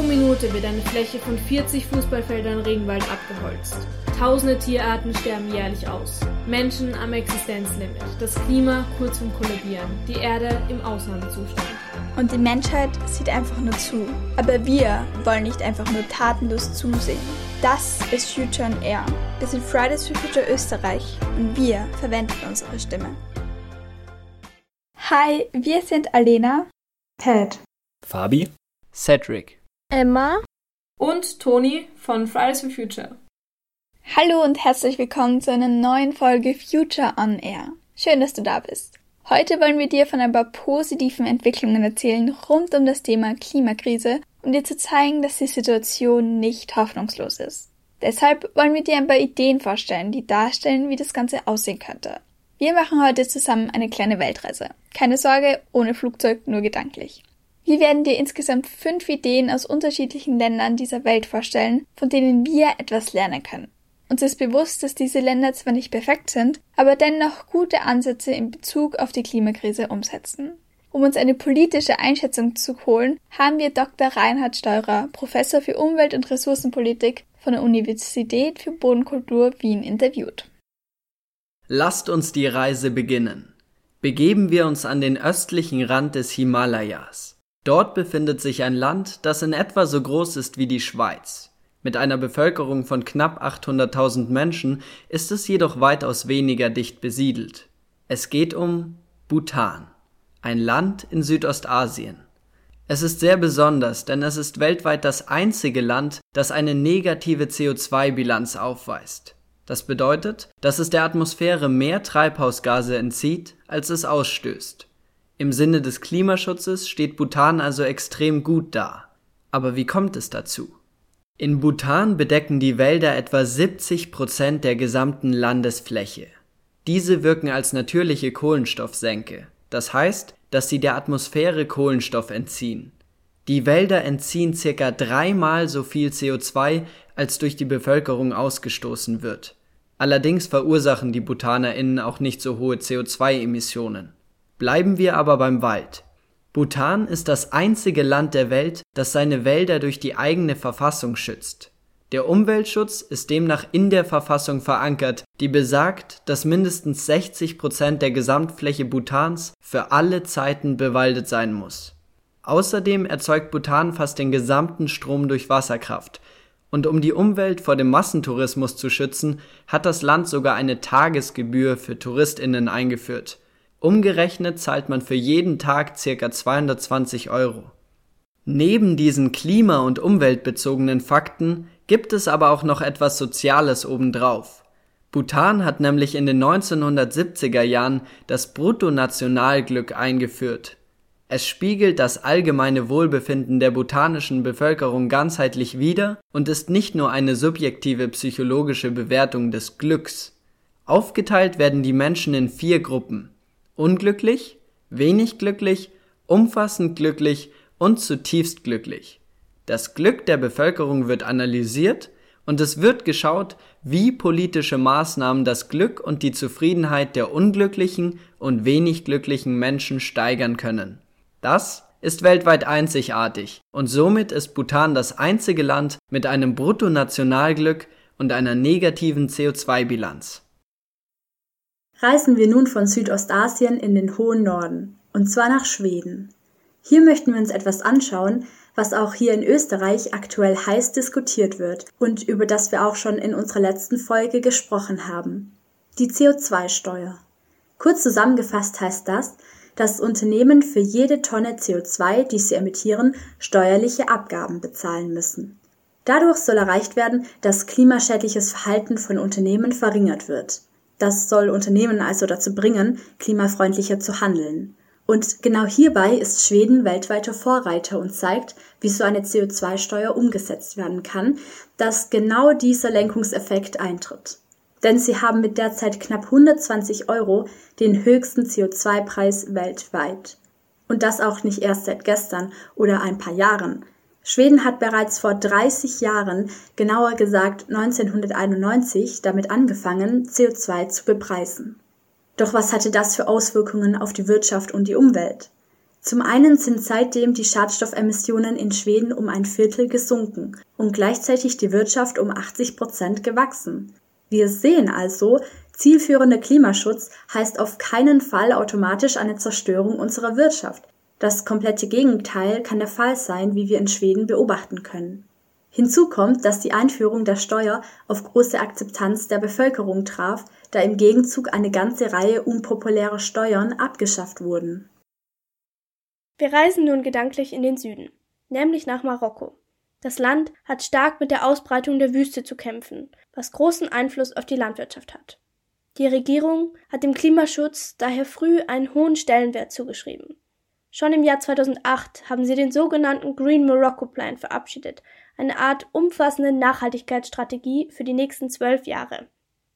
Pro Minute wird eine Fläche von 40 Fußballfeldern Regenwald abgeholzt. Tausende Tierarten sterben jährlich aus. Menschen am Existenzlimit. Das Klima kurz vorm Kollabieren. Die Erde im Ausnahmezustand. Und die Menschheit sieht einfach nur zu. Aber wir wollen nicht einfach nur tatenlos zusehen. Das ist Future on Air. Wir sind Fridays for Future Österreich und wir verwenden unsere Stimme. Hi, wir sind Alena, Ted, Fabi, Cedric, Emma und Toni von Fridays for Future. Hallo und herzlich willkommen zu einer neuen Folge Future on Air. Schön, dass du da bist. Heute wollen wir dir von ein paar positiven Entwicklungen erzählen rund um das Thema Klimakrise um dir zu zeigen, dass die Situation nicht hoffnungslos ist. Deshalb wollen wir dir ein paar Ideen vorstellen, die darstellen, wie das Ganze aussehen könnte. Wir machen heute zusammen eine kleine Weltreise. Keine Sorge, ohne Flugzeug, nur gedanklich. Wir werden dir insgesamt fünf Ideen aus unterschiedlichen Ländern dieser Welt vorstellen, von denen wir etwas lernen können. Uns ist bewusst, dass diese Länder zwar nicht perfekt sind, aber dennoch gute Ansätze in Bezug auf die Klimakrise umsetzen. Um uns eine politische Einschätzung zu holen, haben wir Dr. Reinhard Steurer, Professor für Umwelt- und Ressourcenpolitik von der Universität für Bodenkultur Wien interviewt. Lasst uns die Reise beginnen. Begeben wir uns an den östlichen Rand des Himalayas. Dort befindet sich ein Land, das in etwa so groß ist wie die Schweiz. Mit einer Bevölkerung von knapp 800.000 Menschen ist es jedoch weitaus weniger dicht besiedelt. Es geht um Bhutan ein Land in Südostasien. Es ist sehr besonders, denn es ist weltweit das einzige Land, das eine negative CO2-Bilanz aufweist. Das bedeutet, dass es der Atmosphäre mehr Treibhausgase entzieht, als es ausstößt. Im Sinne des Klimaschutzes steht Bhutan also extrem gut da. Aber wie kommt es dazu? In Bhutan bedecken die Wälder etwa 70 Prozent der gesamten Landesfläche. Diese wirken als natürliche Kohlenstoffsenke. Das heißt, dass sie der Atmosphäre Kohlenstoff entziehen. Die Wälder entziehen circa dreimal so viel CO2, als durch die Bevölkerung ausgestoßen wird. Allerdings verursachen die BhutanerInnen auch nicht so hohe CO2-Emissionen. Bleiben wir aber beim Wald. Bhutan ist das einzige Land der Welt, das seine Wälder durch die eigene Verfassung schützt. Der Umweltschutz ist demnach in der Verfassung verankert, die besagt, dass mindestens 60 Prozent der Gesamtfläche Bhutans für alle Zeiten bewaldet sein muss. Außerdem erzeugt Bhutan fast den gesamten Strom durch Wasserkraft. Und um die Umwelt vor dem Massentourismus zu schützen, hat das Land sogar eine Tagesgebühr für Touristinnen eingeführt. Umgerechnet zahlt man für jeden Tag ca. 220 Euro. Neben diesen klima- und umweltbezogenen Fakten gibt es aber auch noch etwas Soziales obendrauf. Bhutan hat nämlich in den 1970er Jahren das Bruttonationalglück eingeführt. Es spiegelt das allgemeine Wohlbefinden der bhutanischen Bevölkerung ganzheitlich wider und ist nicht nur eine subjektive psychologische Bewertung des Glücks. Aufgeteilt werden die Menschen in vier Gruppen. Unglücklich, wenig glücklich, umfassend glücklich und zutiefst glücklich. Das Glück der Bevölkerung wird analysiert und es wird geschaut, wie politische Maßnahmen das Glück und die Zufriedenheit der unglücklichen und wenig glücklichen Menschen steigern können. Das ist weltweit einzigartig und somit ist Bhutan das einzige Land mit einem Bruttonationalglück und einer negativen CO2-Bilanz. Reisen wir nun von Südostasien in den hohen Norden, und zwar nach Schweden. Hier möchten wir uns etwas anschauen, was auch hier in Österreich aktuell heiß diskutiert wird und über das wir auch schon in unserer letzten Folge gesprochen haben. Die CO2-Steuer. Kurz zusammengefasst heißt das, dass Unternehmen für jede Tonne CO2, die sie emittieren, steuerliche Abgaben bezahlen müssen. Dadurch soll erreicht werden, dass klimaschädliches Verhalten von Unternehmen verringert wird. Das soll Unternehmen also dazu bringen, klimafreundlicher zu handeln. Und genau hierbei ist Schweden weltweiter Vorreiter und zeigt, wie so eine CO2-Steuer umgesetzt werden kann, dass genau dieser Lenkungseffekt eintritt. Denn sie haben mit derzeit knapp 120 Euro den höchsten CO2-Preis weltweit. Und das auch nicht erst seit gestern oder ein paar Jahren. Schweden hat bereits vor 30 Jahren, genauer gesagt 1991, damit angefangen, CO2 zu bepreisen. Doch was hatte das für Auswirkungen auf die Wirtschaft und die Umwelt? Zum einen sind seitdem die Schadstoffemissionen in Schweden um ein Viertel gesunken und gleichzeitig die Wirtschaft um 80 Prozent gewachsen. Wir sehen also, zielführender Klimaschutz heißt auf keinen Fall automatisch eine Zerstörung unserer Wirtschaft. Das komplette Gegenteil kann der Fall sein, wie wir in Schweden beobachten können. Hinzu kommt, dass die Einführung der Steuer auf große Akzeptanz der Bevölkerung traf, da im Gegenzug eine ganze Reihe unpopulärer Steuern abgeschafft wurden. Wir reisen nun gedanklich in den Süden, nämlich nach Marokko. Das Land hat stark mit der Ausbreitung der Wüste zu kämpfen, was großen Einfluss auf die Landwirtschaft hat. Die Regierung hat dem Klimaschutz daher früh einen hohen Stellenwert zugeschrieben. Schon im Jahr 2008 haben sie den sogenannten Green Morocco Plan verabschiedet, eine Art umfassende Nachhaltigkeitsstrategie für die nächsten zwölf Jahre.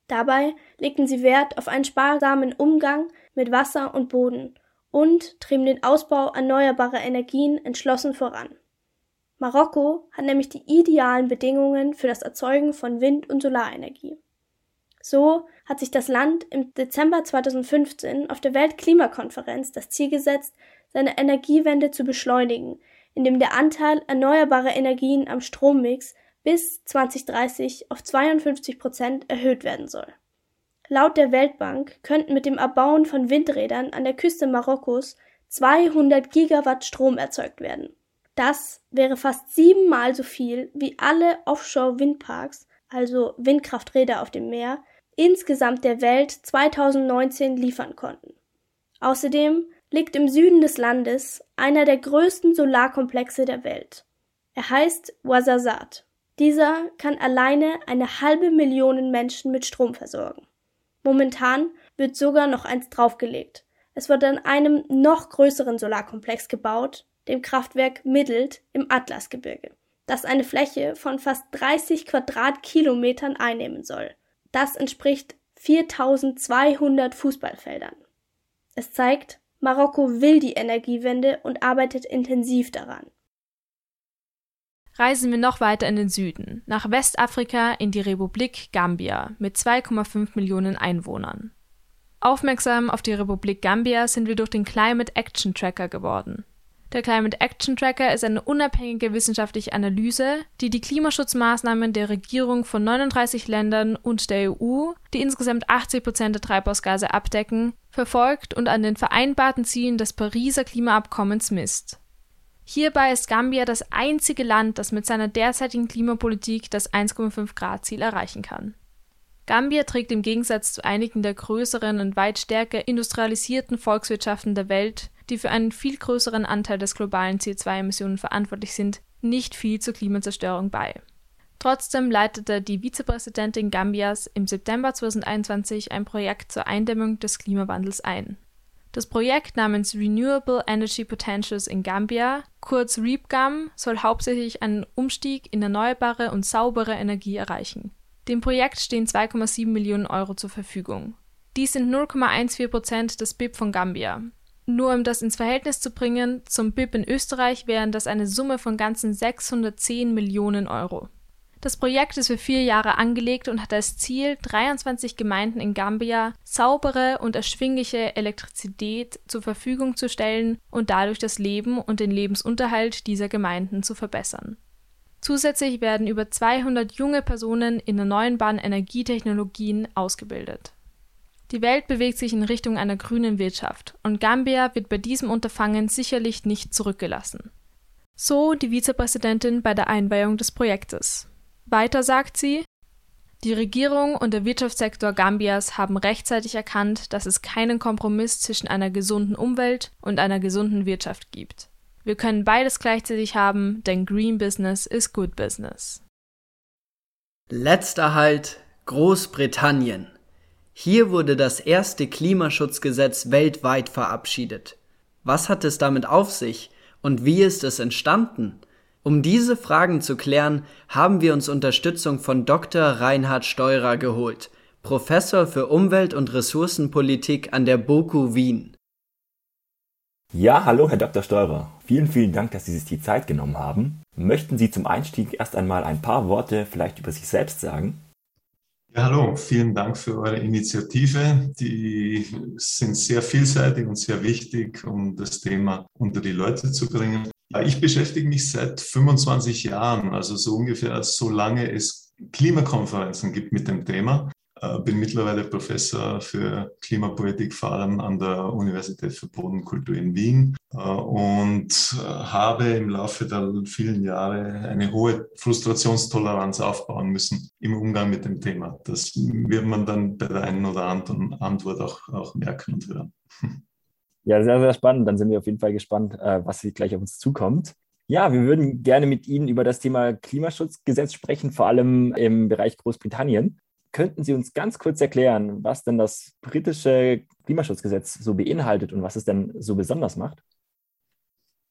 Dabei legten sie Wert auf einen sparsamen Umgang mit Wasser und Boden und trieben den Ausbau erneuerbarer Energien entschlossen voran. Marokko hat nämlich die idealen Bedingungen für das Erzeugen von Wind- und Solarenergie. So hat sich das Land im Dezember 2015 auf der Weltklimakonferenz das Ziel gesetzt, seine Energiewende zu beschleunigen, indem der Anteil erneuerbarer Energien am Strommix bis 2030 auf 52 Prozent erhöht werden soll. Laut der Weltbank könnten mit dem Erbauen von Windrädern an der Küste Marokkos 200 Gigawatt Strom erzeugt werden. Das wäre fast siebenmal so viel wie alle Offshore-Windparks, also Windkrafträder auf dem Meer, insgesamt der Welt 2019 liefern konnten. Außerdem liegt im Süden des Landes einer der größten Solarkomplexe der Welt. Er heißt Ouarzazate. Dieser kann alleine eine halbe Million Menschen mit Strom versorgen. Momentan wird sogar noch eins draufgelegt. Es wird an einem noch größeren Solarkomplex gebaut, dem Kraftwerk Middelt im Atlasgebirge, das eine Fläche von fast 30 Quadratkilometern einnehmen soll. Das entspricht 4200 Fußballfeldern. Es zeigt, Marokko will die Energiewende und arbeitet intensiv daran. Reisen wir noch weiter in den Süden, nach Westafrika in die Republik Gambia mit 2,5 Millionen Einwohnern. Aufmerksam auf die Republik Gambia sind wir durch den Climate Action Tracker geworden. Der Climate Action Tracker ist eine unabhängige wissenschaftliche Analyse, die die Klimaschutzmaßnahmen der Regierung von 39 Ländern und der EU, die insgesamt 80 Prozent der Treibhausgase abdecken, verfolgt und an den vereinbarten Zielen des Pariser Klimaabkommens misst. Hierbei ist Gambia das einzige Land, das mit seiner derzeitigen Klimapolitik das 1,5 Grad Ziel erreichen kann. Gambia trägt im Gegensatz zu einigen der größeren und weit stärker industrialisierten Volkswirtschaften der Welt, die für einen viel größeren Anteil des globalen CO2-Emissionen verantwortlich sind, nicht viel zur Klimazerstörung bei. Trotzdem leitete die Vizepräsidentin Gambias im September 2021 ein Projekt zur Eindämmung des Klimawandels ein. Das Projekt namens Renewable Energy Potentials in Gambia, kurz REAPGAM, soll hauptsächlich einen Umstieg in erneuerbare und saubere Energie erreichen. Dem Projekt stehen 2,7 Millionen Euro zur Verfügung. Dies sind 0,14 Prozent des BIP von Gambia. Nur um das ins Verhältnis zu bringen, zum BIP in Österreich wären das eine Summe von ganzen 610 Millionen Euro. Das Projekt ist für vier Jahre angelegt und hat als Ziel, 23 Gemeinden in Gambia saubere und erschwingliche Elektrizität zur Verfügung zu stellen und dadurch das Leben und den Lebensunterhalt dieser Gemeinden zu verbessern. Zusätzlich werden über 200 junge Personen in erneuerbaren Energietechnologien ausgebildet. Die Welt bewegt sich in Richtung einer grünen Wirtschaft und Gambia wird bei diesem Unterfangen sicherlich nicht zurückgelassen. So die Vizepräsidentin bei der Einweihung des Projektes. Weiter sagt sie, die Regierung und der Wirtschaftssektor Gambias haben rechtzeitig erkannt, dass es keinen Kompromiss zwischen einer gesunden Umwelt und einer gesunden Wirtschaft gibt. Wir können beides gleichzeitig haben, denn Green Business ist Good Business. Letzter Halt Großbritannien. Hier wurde das erste Klimaschutzgesetz weltweit verabschiedet. Was hat es damit auf sich und wie ist es entstanden? Um diese Fragen zu klären, haben wir uns Unterstützung von Dr. Reinhard Steurer geholt, Professor für Umwelt- und Ressourcenpolitik an der BOKU Wien. Ja, hallo Herr Dr. Steurer. Vielen, vielen Dank, dass Sie sich die Zeit genommen haben. Möchten Sie zum Einstieg erst einmal ein paar Worte vielleicht über sich selbst sagen? Ja, hallo, vielen Dank für eure Initiative. Die sind sehr vielseitig und sehr wichtig, um das Thema unter die Leute zu bringen. Ich beschäftige mich seit 25 Jahren, also so ungefähr so lange es Klimakonferenzen gibt mit dem Thema. Äh, bin mittlerweile Professor für Klimapolitik, vor allem an der Universität für Bodenkultur in Wien äh, und äh, habe im Laufe der vielen Jahre eine hohe Frustrationstoleranz aufbauen müssen im Umgang mit dem Thema. Das wird man dann bei der einen oder anderen Antwort auch, auch merken und hören. Ja, sehr, sehr spannend. Dann sind wir auf jeden Fall gespannt, was gleich auf uns zukommt. Ja, wir würden gerne mit Ihnen über das Thema Klimaschutzgesetz sprechen, vor allem im Bereich Großbritannien. Könnten Sie uns ganz kurz erklären, was denn das britische Klimaschutzgesetz so beinhaltet und was es denn so besonders macht?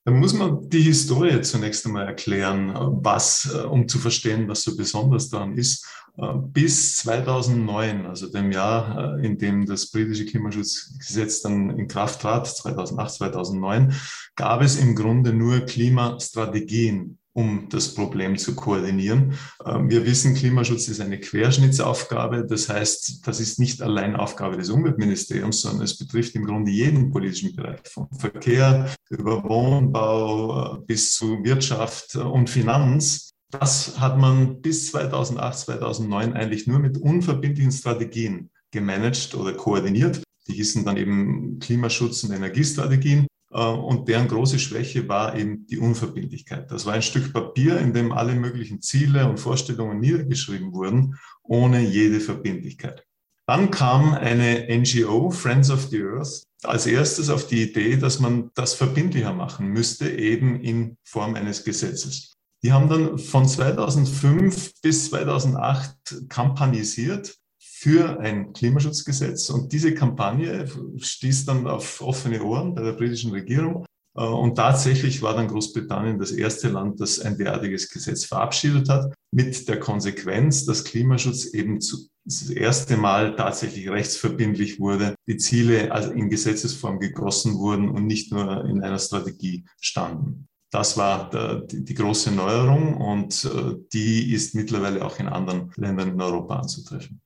Da muss man die Historie zunächst einmal erklären, was, äh, um zu verstehen, was so besonders daran ist. Äh, bis 2009, also dem Jahr, äh, in dem das britische Klimaschutzgesetz dann in Kraft trat, 2008, 2009, gab es im Grunde nur Klimastrategien um das Problem zu koordinieren. Ähm, wir wissen, Klimaschutz ist eine Querschnittsaufgabe. Das heißt, das ist nicht allein Aufgabe des Umweltministeriums, sondern es betrifft im Grunde jeden politischen Bereich, vom Verkehr über Wohnbau äh, bis zu Wirtschaft und Finanz. Das hat man bis 2008, 2009 eigentlich nur mit unverbindlichen Strategien gemanagt oder koordiniert. Die hießen dann eben Klimaschutz- und Energiestrategien. Äh, und deren große Schwäche war eben die Unverbindlichkeit. Das war ein Stück Papier, in dem alle möglichen Ziele und Vorstellungen niedergeschrieben wurden, ohne jede Verbindlichkeit. Dann kam eine NGO, Friends of the Earth, als erstes auf die Idee, dass man das verbindlicher machen müsste, eben in Form eines Gesetzes. Die haben dann von 2005 bis 2008 kampanisiert für ein Klimaschutzgesetz. Und diese Kampagne stieß dann auf offene Ohren bei der britischen Regierung. Äh, und tatsächlich war dann Großbritannien das erste Land, das ein derartiges Gesetz verabschiedet hat, mit der Konsequenz, dass Klimaschutz eben das erste Mal tatsächlich rechtsverbindlich wurde, die Ziele in Gesetzesform gegossen wurden und nicht nur in einer Strategie standen. Das war die, die große Neuerung und äh, die ist mittlerweile auch in anderen Ländern in Europa anzutreffen.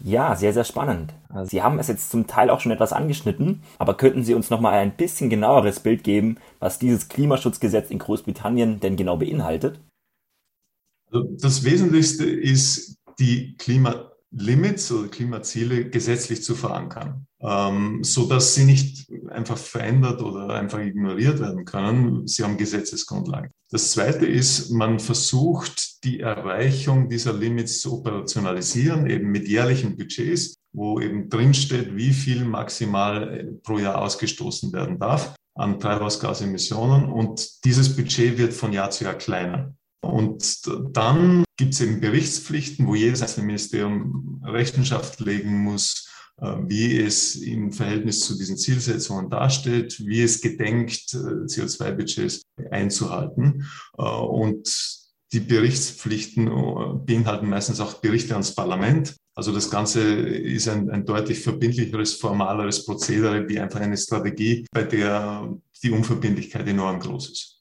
Ja, sehr, sehr spannend. Also Sie haben es jetzt zum Teil auch schon etwas angeschnitten, aber könnten Sie uns nochmal ein bisschen genaueres Bild geben, was dieses Klimaschutzgesetz in Großbritannien denn genau beinhaltet? Also das Wesentlichste ist die Klimalimits oder Klimaziele gesetzlich zu verankern, ähm, so dass sie nicht einfach verändert oder einfach ignoriert werden können. Sie haben Gesetzesgrundlagen. Das Zweite ist, man versucht, die Erreichung dieser Limits zu operationalisieren, eben mit jährlichen Budgets, wo eben drinsteht, wie viel maximal äh, pro Jahr ausgestoßen werden darf an Treibhausgasemissionen. Und dieses Budget wird von Jahr zu Jahr kleiner. Und dann gibt es eben Berichtspflichten, wo jedes einzelne Ministerium Rechenschaft legen muss, äh, wie es im Verhältnis zu diesen Zielsetzungen dasteht, wie es gedenkt, äh, CO2-Budgets einzuhalten. Und die Berichtspflichten äh, beinhalten meistens auch Berichte ans Parlament. Also das Ganze ist ein, ein deutlich verbindlicheres, formaleres Prozedere wie einfach eine Strategie, bei der die Unverbindlichkeit enorm groß ist.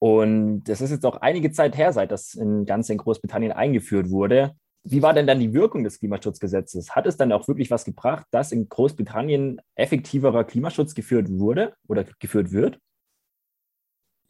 Und das ist jetzt auch einige Zeit her, seit das in ganz in Großbritannien eingeführt wurde. Wie war denn dann die Wirkung des Klimaschutzgesetzes? Hat es dann auch wirklich was gebracht, dass in Großbritannien effektiverer Klimaschutz geführt wurde oder geführt wird?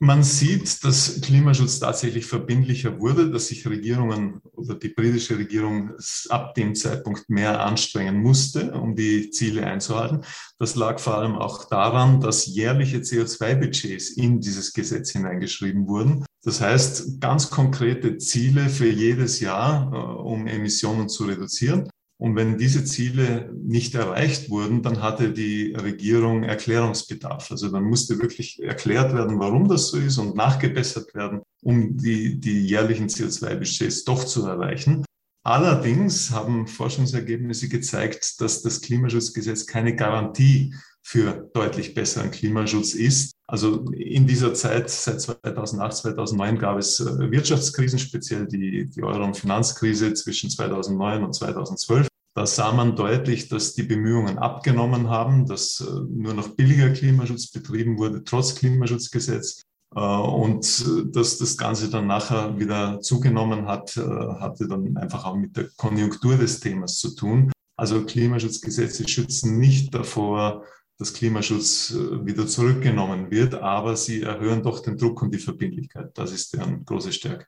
Man sieht, dass Klimaschutz tatsächlich verbindlicher wurde, dass sich Regierungen oder die britische Regierung ab dem Zeitpunkt mehr anstrengen musste, um die Ziele einzuhalten. Das lag vor allem auch daran, dass jährliche CO2-Budgets in dieses Gesetz hineingeschrieben wurden. Das heißt, ganz konkrete Ziele für jedes Jahr, äh, um Emissionen zu reduzieren. Und wenn diese Ziele nicht erreicht wurden, dann hatte die Regierung Erklärungsbedarf. Also dann musste wirklich erklärt werden, warum das so ist und nachgebessert werden, um die, die jährlichen CO2-Budgets doch zu erreichen. Allerdings haben Forschungsergebnisse gezeigt, dass das Klimaschutzgesetz keine Garantie für deutlich besseren Klimaschutz ist. Also in dieser Zeit, seit 2008, 2009 gab es äh, Wirtschaftskrisen, speziell die, die Euro- und Finanzkrise zwischen 2009 und 2012. Da sah man deutlich, dass die Bemühungen abgenommen haben, dass äh, nur noch billiger Klimaschutz betrieben wurde, trotz Klimaschutzgesetz. Äh, und dass das Ganze dann nachher wieder zugenommen hat, hatte dann einfach auch mit der Konjunktur des Themas zu tun. Also Klimaschutzgesetze schützen nicht davor, dass Klimaschutz äh, wieder zurückgenommen wird, aber sie erhöhen doch den Druck und die Verbindlichkeit. Das ist deren große Stärke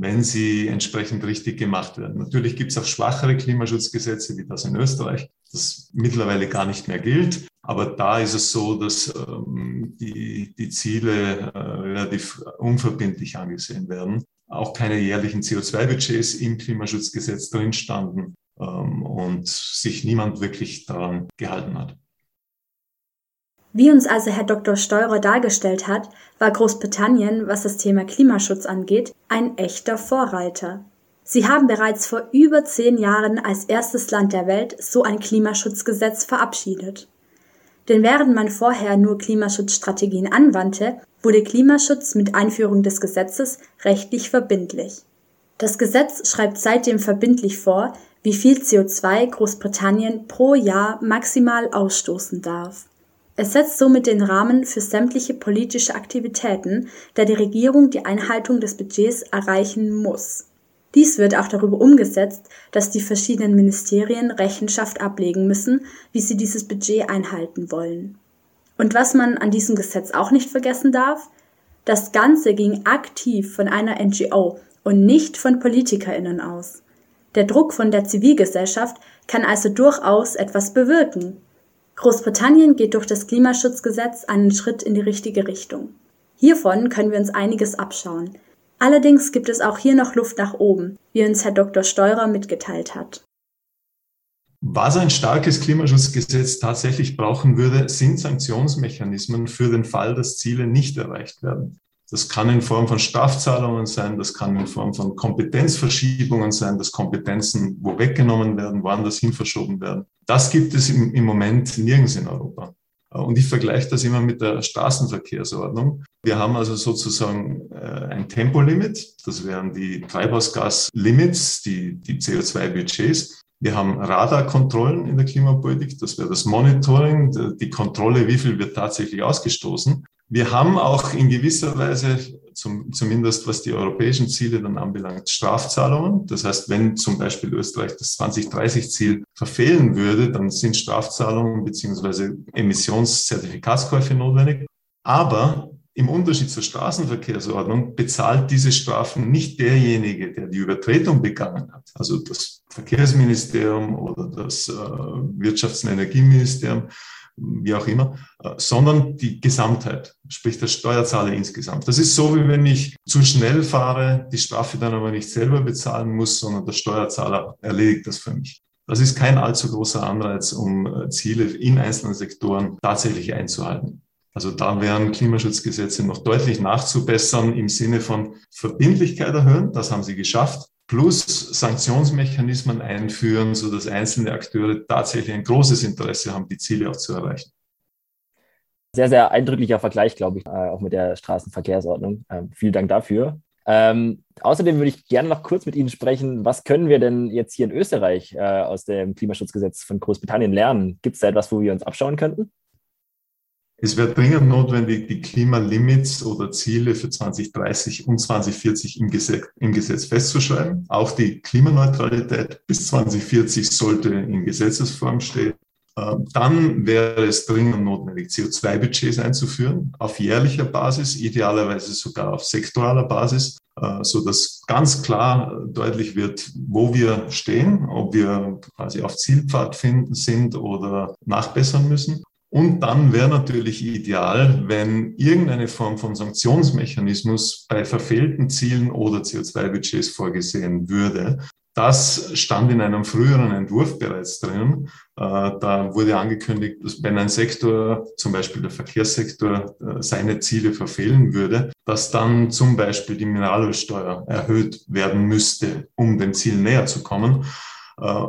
wenn sie entsprechend richtig gemacht werden. Natürlich gibt es auch schwachere Klimaschutzgesetze, wie das in Österreich, das mittlerweile gar nicht mehr gilt. Aber da ist es so, dass ähm, die, die Ziele äh, relativ unverbindlich angesehen werden. Auch keine jährlichen CO2-Budgets im Klimaschutzgesetz drin standen ähm, und sich niemand wirklich daran gehalten hat. Wie uns also Herr Dr. Steurer dargestellt hat, war Großbritannien, was das Thema Klimaschutz angeht, ein echter Vorreiter. Sie haben bereits vor über zehn Jahren als erstes Land der Welt so ein Klimaschutzgesetz verabschiedet. Denn während man vorher nur Klimaschutzstrategien anwandte, wurde Klimaschutz mit Einführung des Gesetzes rechtlich verbindlich. Das Gesetz schreibt seitdem verbindlich vor, wie viel CO2 Großbritannien pro Jahr maximal ausstoßen darf. Es setzt somit den Rahmen für sämtliche politische Aktivitäten, da die Regierung die Einhaltung des Budgets erreichen muss. Dies wird auch darüber umgesetzt, dass die verschiedenen Ministerien Rechenschaft ablegen müssen, wie sie dieses Budget einhalten wollen. Und was man an diesem Gesetz auch nicht vergessen darf, das Ganze ging aktiv von einer NGO und nicht von Politikerinnen aus. Der Druck von der Zivilgesellschaft kann also durchaus etwas bewirken. Großbritannien geht durch das Klimaschutzgesetz einen Schritt in die richtige Richtung. Hiervon können wir uns einiges abschauen. Allerdings gibt es auch hier noch Luft nach oben, wie uns Herr Dr. Steurer mitgeteilt hat. Was ein starkes Klimaschutzgesetz tatsächlich brauchen würde, sind Sanktionsmechanismen für den Fall, dass Ziele nicht erreicht werden. Das kann in Form von Strafzahlungen sein, das kann in Form von Kompetenzverschiebungen sein, dass Kompetenzen wo weggenommen werden, woanders hin verschoben werden. Das gibt es im, im Moment nirgends in Europa. Und ich vergleiche das immer mit der Straßenverkehrsordnung. Wir haben also sozusagen äh, ein Tempolimit, das wären die Treibhausgaslimits, die, die CO2-Budgets. Wir haben Radarkontrollen in der Klimapolitik, das wäre das Monitoring, die Kontrolle, wie viel wird tatsächlich ausgestoßen. Wir haben auch in gewisser Weise, zum, zumindest was die europäischen Ziele dann anbelangt, Strafzahlungen. Das heißt, wenn zum Beispiel Österreich das 2030-Ziel verfehlen würde, dann sind Strafzahlungen beziehungsweise Emissionszertifikatskäufe notwendig. Aber im Unterschied zur Straßenverkehrsordnung bezahlt diese Strafen nicht derjenige, der die Übertretung begangen hat. Also das Verkehrsministerium oder das äh, Wirtschafts- und Energieministerium, wie auch immer, äh, sondern die Gesamtheit, sprich der Steuerzahler insgesamt. Das ist so, wie wenn ich zu schnell fahre, die Strafe dann aber nicht selber bezahlen muss, sondern der Steuerzahler erledigt das für mich. Das ist kein allzu großer Anreiz, um äh, Ziele in einzelnen Sektoren tatsächlich einzuhalten. Also da wären Klimaschutzgesetze noch deutlich nachzubessern im Sinne von Verbindlichkeit erhöhen. Das haben sie geschafft plus Sanktionsmechanismen einführen, so dass einzelne Akteure tatsächlich ein großes Interesse haben, die Ziele auch zu erreichen. Sehr, sehr eindrücklicher Vergleich, glaube ich, äh, auch mit der Straßenverkehrsordnung. Ähm, vielen Dank dafür. Ähm, außerdem würde ich gerne noch kurz mit Ihnen sprechen, was können wir denn jetzt hier in Österreich äh, aus dem Klimaschutzgesetz von Großbritannien lernen? Gibt es da etwas, wo wir uns abschauen könnten? Es wäre dringend notwendig, die Klimalimits oder Ziele für 2030 und 2040 im Gesetz, im Gesetz festzuschreiben. Auch die Klimaneutralität bis 2040 sollte in Gesetzesform stehen. Ähm, dann wäre es dringend notwendig, CO2-Budgets einzuführen, auf jährlicher Basis, idealerweise sogar auf sektoraler Basis, äh, so dass ganz klar deutlich wird, wo wir stehen, ob wir quasi auf Zielpfad finden, sind oder nachbessern müssen. Und dann wäre natürlich ideal, wenn irgendeine Form von Sanktionsmechanismus bei verfehlten Zielen oder CO2-Budgets vorgesehen würde. Das stand in einem früheren Entwurf bereits drin. Äh, da wurde angekündigt, dass wenn ein Sektor, zum Beispiel der Verkehrssektor, äh, seine Ziele verfehlen würde, dass dann zum Beispiel die Mineralölsteuer erhöht werden müsste, um dem Ziel näher zu kommen. Äh,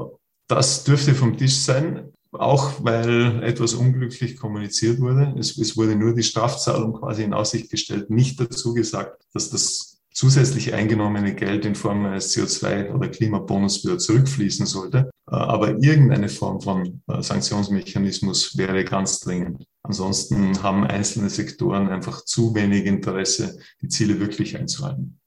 das dürfte vom Tisch sein auch weil etwas unglücklich kommuniziert wurde. Es, es, wurde nur die Strafzahlung quasi in Aussicht gestellt, nicht dazu gesagt, dass das zusätzlich eingenommene Geld in Form eines CO2 oder Klimabonus wieder zurückfließen sollte. Äh, aber irgendeine Form von äh, Sanktionsmechanismus wäre ganz dringend. Ansonsten haben einzelne Sektoren einfach zu wenig Interesse, die Ziele wirklich einzuhalten.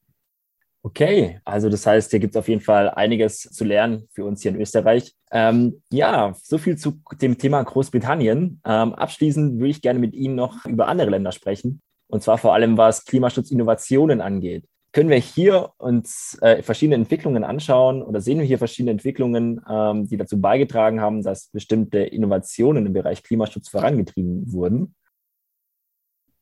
Okay, also das heißt, hier gibt es auf jeden Fall einiges zu lernen für uns hier in Österreich. Ähm, ja, so viel zu dem Thema Großbritannien. Ähm, abschließend würde ich gerne mit Ihnen noch über andere Länder sprechen. Und zwar vor allem, was Klimaschutzinnovationen angeht. Können wir hier uns äh, verschiedene Entwicklungen anschauen oder sehen wir hier verschiedene Entwicklungen, ähm, die dazu beigetragen haben, dass bestimmte Innovationen im Bereich Klimaschutz vorangetrieben wurden?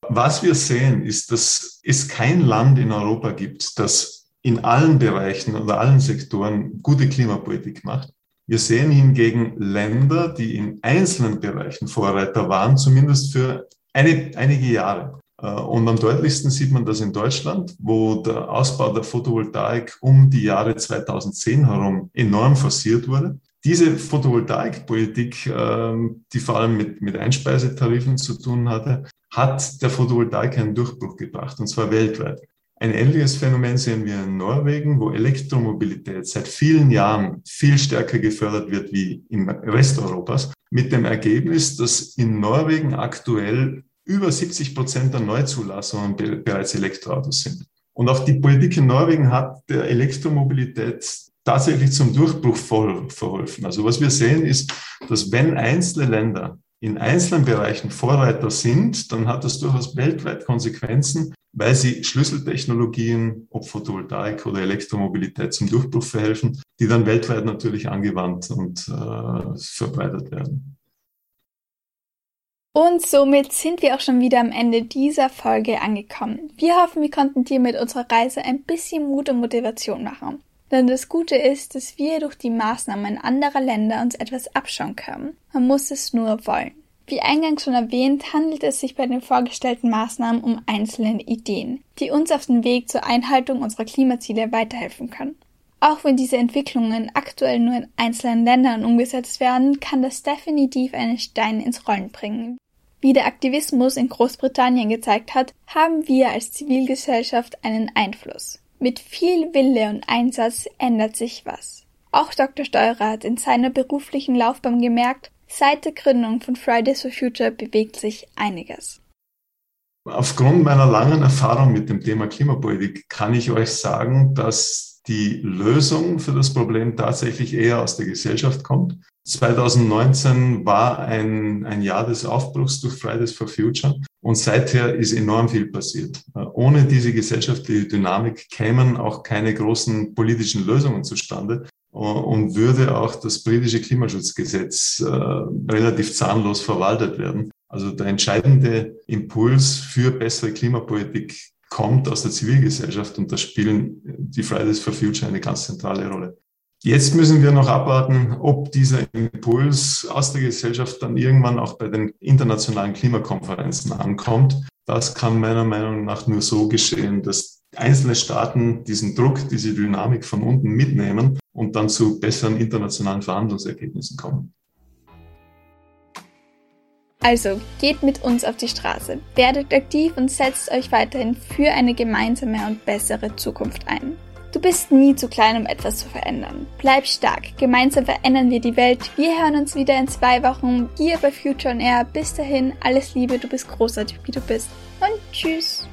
Was wir sehen, ist, dass es kein Land in Europa gibt, das in allen Bereichen oder allen Sektoren gute Klimapolitik macht. Wir sehen hingegen Länder, die in einzelnen Bereichen Vorreiter waren, zumindest für eine, einige Jahre. Äh, und am deutlichsten sieht man das in Deutschland, wo der Ausbau der Photovoltaik um die Jahre 2010 herum enorm forciert wurde. Diese Photovoltaikpolitik, ähm, die vor allem mit, mit Einspeisetarifen zu tun hatte, hat der Photovoltaik einen Durchbruch gebracht, und zwar weltweit. Ein ähnliches Phänomen sehen wir in Norwegen, wo Elektromobilität seit vielen Jahren viel stärker gefördert wird wie im Rest Europas, mit dem Ergebnis, dass in Norwegen aktuell über 70 Prozent der Neuzulassungen bereits Elektroautos sind. Und auch die Politik in Norwegen hat der Elektromobilität tatsächlich zum Durchbruch verholfen. Also was wir sehen ist, dass wenn einzelne Länder in einzelnen Bereichen Vorreiter sind, dann hat das durchaus weltweit Konsequenzen, weil sie Schlüsseltechnologien, ob Photovoltaik oder Elektromobilität zum Durchbruch verhelfen, die dann weltweit natürlich angewandt und äh, verbreitet werden. Und somit sind wir auch schon wieder am Ende dieser Folge angekommen. Wir hoffen, wir konnten dir mit unserer Reise ein bisschen Mut und Motivation machen. Denn das Gute ist, dass wir durch die Maßnahmen anderer Länder uns etwas abschauen können. Man muss es nur wollen. Wie eingangs schon erwähnt, handelt es sich bei den vorgestellten Maßnahmen um einzelne Ideen, die uns auf dem Weg zur Einhaltung unserer Klimaziele weiterhelfen können. Auch wenn diese Entwicklungen aktuell nur in einzelnen Ländern umgesetzt werden, kann das definitiv einen Stein ins Rollen bringen. Wie der Aktivismus in Großbritannien gezeigt hat, haben wir als Zivilgesellschaft einen Einfluss. Mit viel Wille und Einsatz ändert sich was. Auch Dr. Steurer hat in seiner beruflichen Laufbahn gemerkt, Seit der Gründung von Fridays for Future bewegt sich einiges. Aufgrund meiner langen Erfahrung mit dem Thema Klimapolitik kann ich euch sagen, dass die Lösung für das Problem tatsächlich eher aus der Gesellschaft kommt. 2019 war ein, ein Jahr des Aufbruchs durch Fridays for Future und seither ist enorm viel passiert. Ohne diese gesellschaftliche Dynamik kämen auch keine großen politischen Lösungen zustande und würde auch das britische Klimaschutzgesetz äh, relativ zahnlos verwaltet werden. Also der entscheidende Impuls für bessere Klimapolitik kommt aus der Zivilgesellschaft und da spielen die Fridays for Future eine ganz zentrale Rolle. Jetzt müssen wir noch abwarten, ob dieser Impuls aus der Gesellschaft dann irgendwann auch bei den internationalen Klimakonferenzen ankommt. Das kann meiner Meinung nach nur so geschehen, dass einzelne Staaten diesen Druck, diese Dynamik von unten mitnehmen und dann zu besseren internationalen Verhandlungsergebnissen kommen. Also geht mit uns auf die Straße, werdet aktiv und setzt euch weiterhin für eine gemeinsame und bessere Zukunft ein. Du bist nie zu klein, um etwas zu verändern. Bleib stark, gemeinsam verändern wir die Welt. Wir hören uns wieder in zwei Wochen hier bei Future on Air. Bis dahin, alles Liebe, du bist großartig, wie du bist. Und tschüss.